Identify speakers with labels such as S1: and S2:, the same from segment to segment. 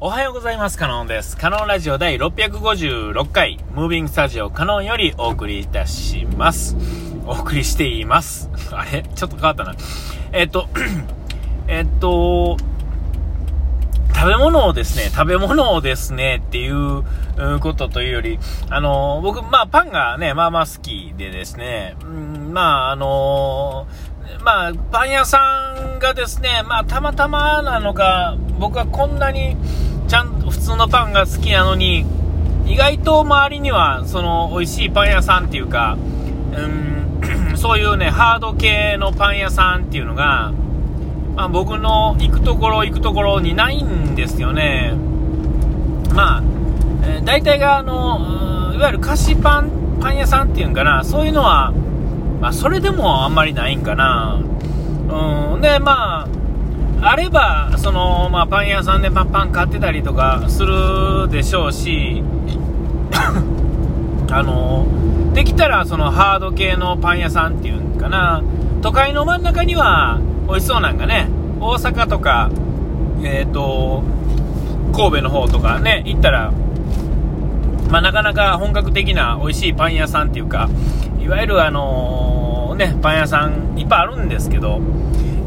S1: おはようございます。カノンです。カノンラジオ第656回、ムービングスタジオカノンよりお送りいたします。お送りしています。あれ？ちょっと変わったな。えっと、えっと、食べ物をですね、食べ物をですね、っていうことというより、あの、僕、まあ、パンがね、まあまあ好きでですね、うんまあ、あの、まあ、パン屋さんがですね、まあ、たまたまなのか、僕はこんなに、普通のパンが好きなのに、意外と周りには、その、美味しいパン屋さんっていうか、うん、そういうね、ハード系のパン屋さんっていうのが、まあ、僕の行くところ行くところにないんですよね。まあ、えー大体があの、いわゆる菓子パン、パン屋さんっていうんかな、そういうのは、まあ、それでもあんまりないんかな。うん、で、まあ、あれば、その、まあ、パン屋さんでパンパン買ってたりとかするでしょうし、あの、できたら、そのハード系のパン屋さんっていうんかな、都会の真ん中には美味しそうなんかね、大阪とか、えっ、と、神戸の方とかね、行ったら、まあ、なかなか本格的な美味しいパン屋さんっていうか、いわゆるあのーね、パン屋さんいっぱいあるんですけど、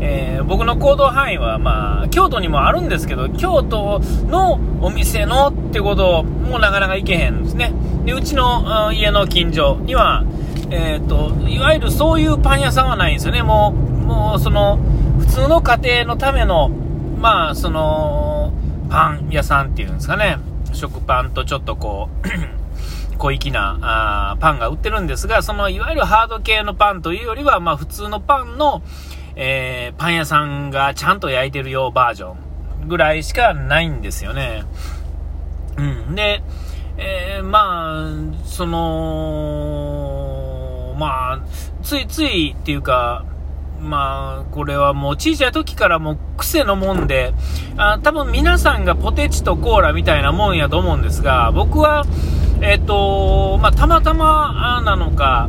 S1: えー僕の行動範囲は、まあ、京都にもあるんですけど、京都のお店のってこともなかなか行けへんですね。で、うちの家の近所には、えっ、と、いわゆるそういうパン屋さんはないんですよね。もう、もう、その、普通の家庭のための、まあ、その、パン屋さんっていうんですかね。食パンとちょっとこう、小粋なあパンが売ってるんですが、そのいわゆるハード系のパンというよりは、まあ普通のパンの、えーパン屋さんがちゃんと焼いてるよバージョンぐらいしかないんですよね。うん。で、えーまあ、その、まあ、ついついっていうか、まあ、これはもう小さい時からもう癖のもんで、あ多分皆さんがポテチとコーラみたいなもんやと思うんですが、僕は、えっ、と、まあ、たまたまなのか、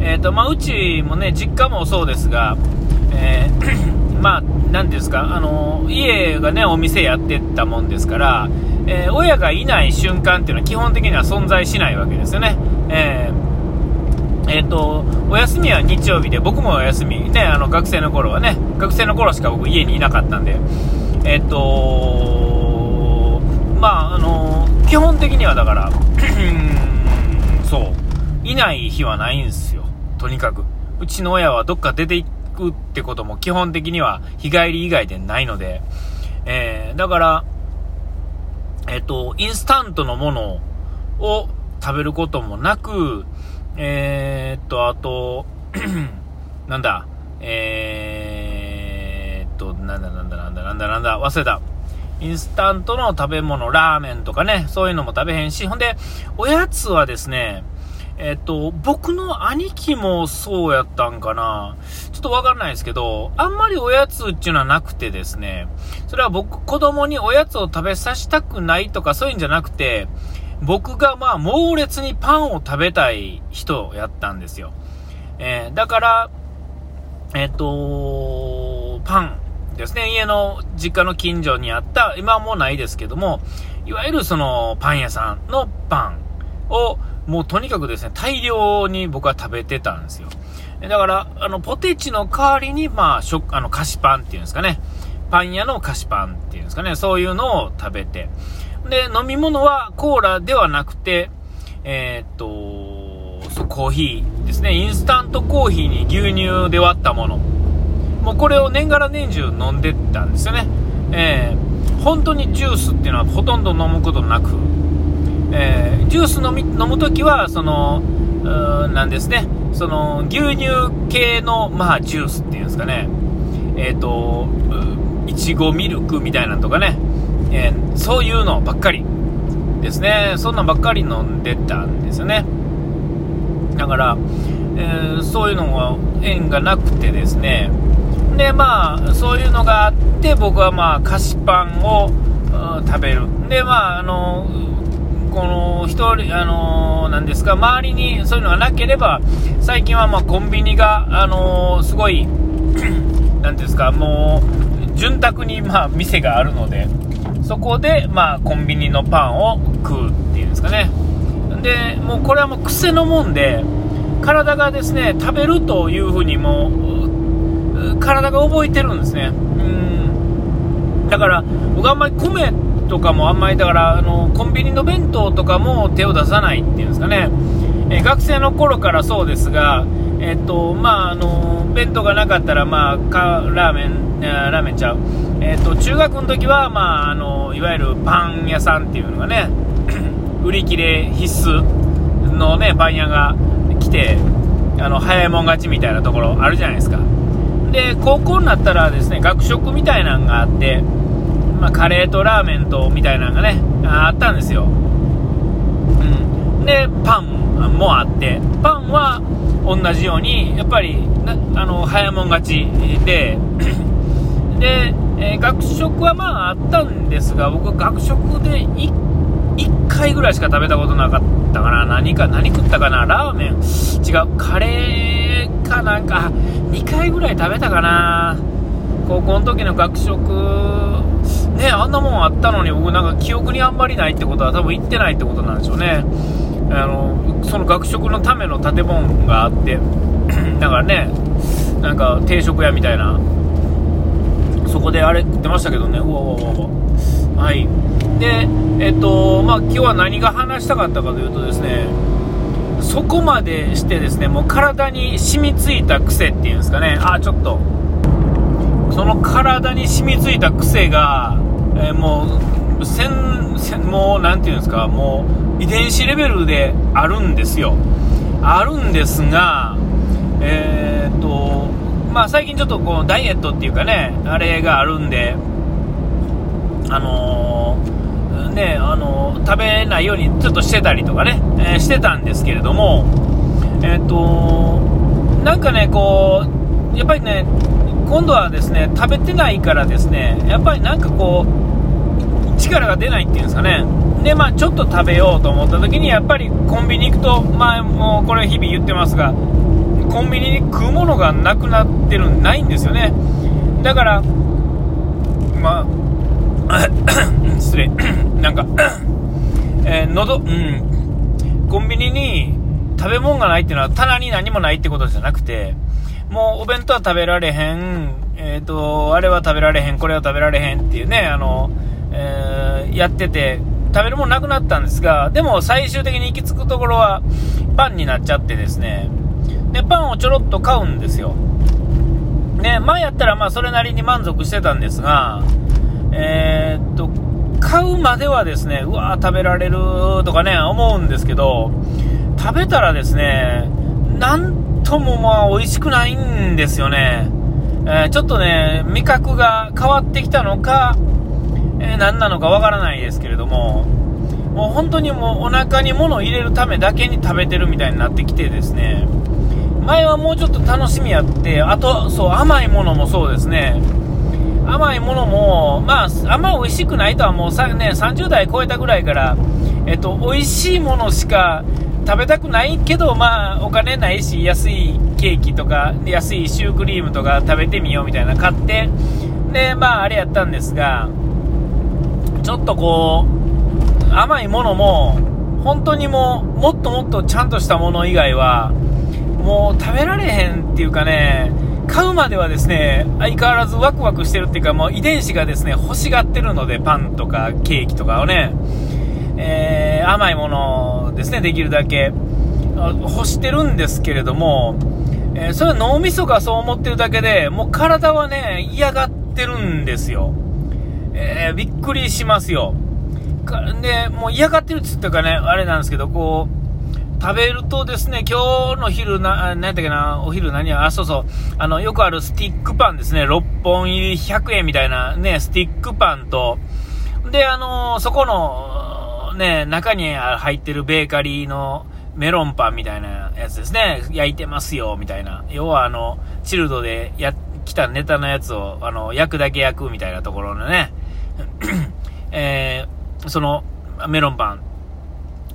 S1: えっ、と、まあ、うちもね、実家もそうですが、えー まあ、なんですか、あの、家がね、お店やってたもんですから、えー親がいない瞬間っていうのは基本的には存在しないわけですよね。えーえっ、と、お休みは日曜日で、僕もお休み、ね、あの、学生の頃はね、学生の頃しか僕家にいなかったんで、えっ、と、まあ、あの、基本的にはだから、そう、いない日はないんですよ、とにかく。うちの親はどっか出ていくってことも基本的には日帰り以外でないので、えーだから、えっ、と、インスタントのものを食べることもなく、えー、っと、あと、なんだ、えー、っと、なんだなんだなんだなんだなんだ、忘れた。インスタントの食べ物、ラーメンとかね、そういうのも食べへんし、ほんで、おやつはですね、えっと、僕の兄貴もそうやったんかな。ちょっとわかんないですけど、あんまりおやつっていうのはなくてですね、それは僕、子供におやつを食べさせたくないとかそういうんじゃなくて、僕がまあ猛烈にパンを食べたい人やったんですよ。えーだから、えっ、と、パンですね。家の実家の近所にあった、今はもうないですけども、いわゆるそのパン屋さんのパンを、もうとにかくですね、大量に僕は食べてたんですよ。だから、あの、ポテチの代わりに、まあ、食、あの、菓子パンっていうんですかね。パン屋の菓子パンっていうんですかね。そういうのを食べて。で、飲み物はコーラではなくて、えーっと、そう、コーヒーですね。インスタントコーヒーに牛乳で割ったもの。もうこれを年がら年中飲んでたんですよね。えー本当にジュースっていうのはほとんど飲むことなく、えージュース飲み飲むときは、その、なんですね。その、牛乳系の、まあ、ジュースっていうんですかね。えっ、と、いちごミルクみたいなのとかね。えーそういうのばっかりですね。そんなんばっかり飲んでたんですよね。だから、えーそういうのが縁がなくてですね。で、まあ、そういうのがあって、僕はまあ、菓子パンを食べる。で、まあ、あの、この一人、あの、なんですか、周りにそういうのがなければ、最近はまあ、コンビニが、あの、すごい、なんですか、もう、潤沢にまあ、店があるので、そこで、まあ、コンビニのパンを食うっていうんですかね。で、もうこれはもう癖のもんで、体がですね、食べるというふうにもう、体が覚えてるんですね。うん。だから、僕あんまり米とかもあんまり、だから、あの、コンビニの弁当とかも手を出さないっていうんですかね。え学生の頃からそうですが、えっと、まあ、あの、弁当がなかったら、まあ、かラーメン、ラーメンちゃう。えっと、中学の時は、まあ、あの、いわゆるパン屋さんっていうのがね、売り切れ必須のね、パン屋が来て、あの、早いもん勝ちみたいなところあるじゃないですか。で、高校になったらですね、学食みたいなのがあって、まあ、カレーとラーメンとみたいなのがね、あったんですよ。うん。で、パンもあって、パンは同じように、やっぱり、あの、早もん勝ちで、で、えー、学食はまああったんですが、僕学食で 1, 1回ぐらいしか食べたことなかったかな。何か、何食ったかなラーメン違う。カレーかなんか、2回ぐらい食べたかな高校の時の学食、ね、あんなもんあったのに僕なんか記憶にあんまりないってことは多分行ってないってことなんでしょうね。あのその学食のための建物があって だからねなんか定食屋みたいなそこであれ食ってましたけどね。うわうわうわ。はい。でえっとまあ今日は何が話したかったかというとですねそこまでしてですねもう体に染みついた癖っていうんですかね。あちょっと。その体に染みついた癖が、えー、もうせんもう何て言うんですかもう遺伝子レベルであるんですよ。あるんですが、えー、っと、まあ最近ちょっとこうダイエットっていうかね、あれがあるんで、あのー、ね、あのー、食べないようにちょっとしてたりとかね、え、してたんですけれども、えっと、なんかね、こう、やっぱりね、今度はですね、食べてないからですね、やっぱりなんかこう、力が出ないっていうんですかね、で、まあ、ちょっと食べようと思った時に、やっぱりコンビニ行くと、まあ、もうこれ日々言ってますが、コンビニに食うものがなくなってる、ないんですよね。だから、まあ、失礼、なんか えー、喉、うん、コンビニに食べ物がないっていうのは棚に何もないってことじゃなくて、もうお弁当は食べられへん、えっ、ー、と、あれは食べられへん、これは食べられへんっていうね、あの、えー、やってて、食べるものなくなったんですが、でも最終的に行き着くところはパンになっちゃってですね、で、パンをちょろっと買うんですよ。ね、前やったらまあそれなりに満足してたんですが、えー、っと、買うまではですね、うわー食べられるとかね、思うんですけど、食べたらですね、なんともまあ美味しくないんですよね。えー、ちょっとね、味覚が変わってきたのか、えー、何なのかわからないですけれども、もう本当にもうお腹に物を入れるためだけに食べてるみたいになってきてですね、前はもうちょっと楽しみやって、あと、そう、甘いものもそうですね、甘いものも、まあ、あんま美味しくないとはもうさ、ね、30代超えたぐらいから、えっと、美味しいものしか食べたくないけど、まあ、お金ないし、安いケーキとか、安いシュークリームとか食べてみようみたいな買って、で、まあ、あれやったんですが、ちょっとこう、甘いものも、本当にもう、もっともっとちゃんとしたもの以外は、もう食べられへんっていうかね、買うまではですね、相変わらずワクワクしてるっていうか、もう遺伝子がですね、欲しがってるので、パンとかケーキとかをね、えー、甘いものですね、できるだけ欲してるんですけれども、えー、それは脳みそがそう思ってるだけで、もう体はね、嫌がってるんですよ。えー、びっくりしますよ。で、もう嫌がってるって言ったかね、あれなんですけど、こう、食べるとですね、今日の昼な、何やったっけな、お昼何や、あ、そうそう、あの、よくあるスティックパンですね、6本入り100円みたいなね、スティックパンと、で、あの、そこの、ね、中に入ってるベーカリーのメロンパンみたいなやつですね、焼いてますよ、みたいな。要はあの、チルドでや、来たネタのやつを、あの、焼くだけ焼くみたいなところのね、えー、そのメロンパン。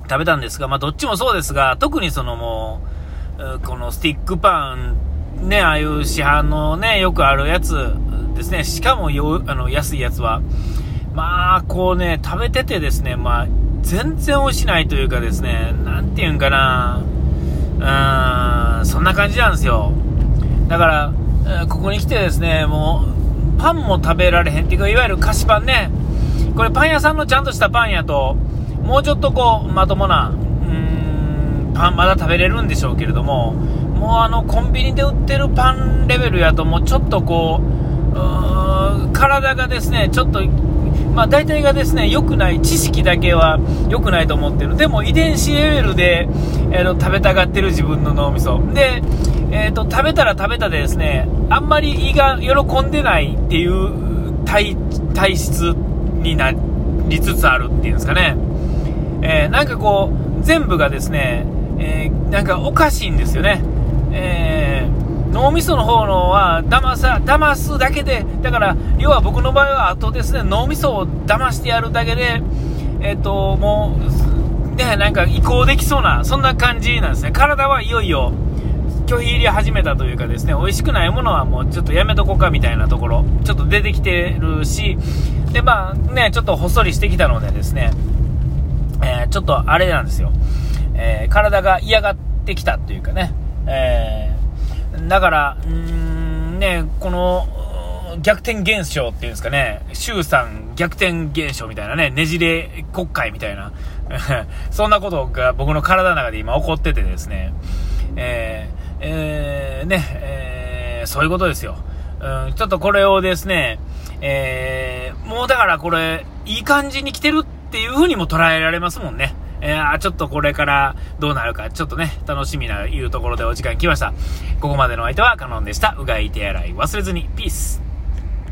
S1: 食べたんですが、まあ、どっちもそうですが、特にそのもう、このスティックパン、ね、ああいう市販のね、よくあるやつですね、しかもよあの安いやつは、まあ、こうね、食べててですね、まあ、全然美味しないというかですね、なんていうんかな、うん、そんな感じなんですよ。だから、ここに来てですね、もう、パンも食べられへんっていうか、いわゆる菓子パンね。これパン屋さんのちゃんとしたパンやと、もうちょっとこう、まともな、うん、パンまだ食べれるんでしょうけれども、もうあの、コンビニで売ってるパンレベルやと、もうちょっとこう、う体がですね、ちょっと、まあ、大体がですね、良くない、知識だけは良くないと思ってる。でも遺伝子レベルで、えー、食べたがってる自分の脳みそ。で、えーと、食べたら食べたでですね、あんまり胃が喜んでないっていう体体質になりつつあるっていうんですかね。えー、なんかこう、全部がですね、えー、なんかおかしいんですよね。えー、脳みその方のは騙さ、騙すだけで、だから、要は僕の場合は、あとですね、脳みそを騙してやるだけで、えっ、と、もう、ね、なんか移行できそうな、そんな感じなんですね。体はいよいよ、拒否入り始めたというかですね、美味しくないものはもうちょっとやめとこうかみたいなところ、ちょっと出てきてるし、で、まあね、ちょっとほっそりしてきたのでですね、えー、ちょっとあれなんですよ、えー、体が嫌がってきたというかね、えー、だから、うーん、ね、この、逆転現象っていうんですかね、衆参逆転現象みたいなね、ねじれ国会みたいな、そんなことが僕の体の中で今起こっててですね、えーえー、ね、えー、そういうことですよ。うん、ちょっとこれをですね、えー、もうだからこれ、いい感じに来てるっていう風にも捉えられますもんね。えー、ちょっとこれからどうなるか、ちょっとね、楽しみないうところでお時間来ました。ここまでの相手はカノンでした。うがい手洗い忘れずに。ピース。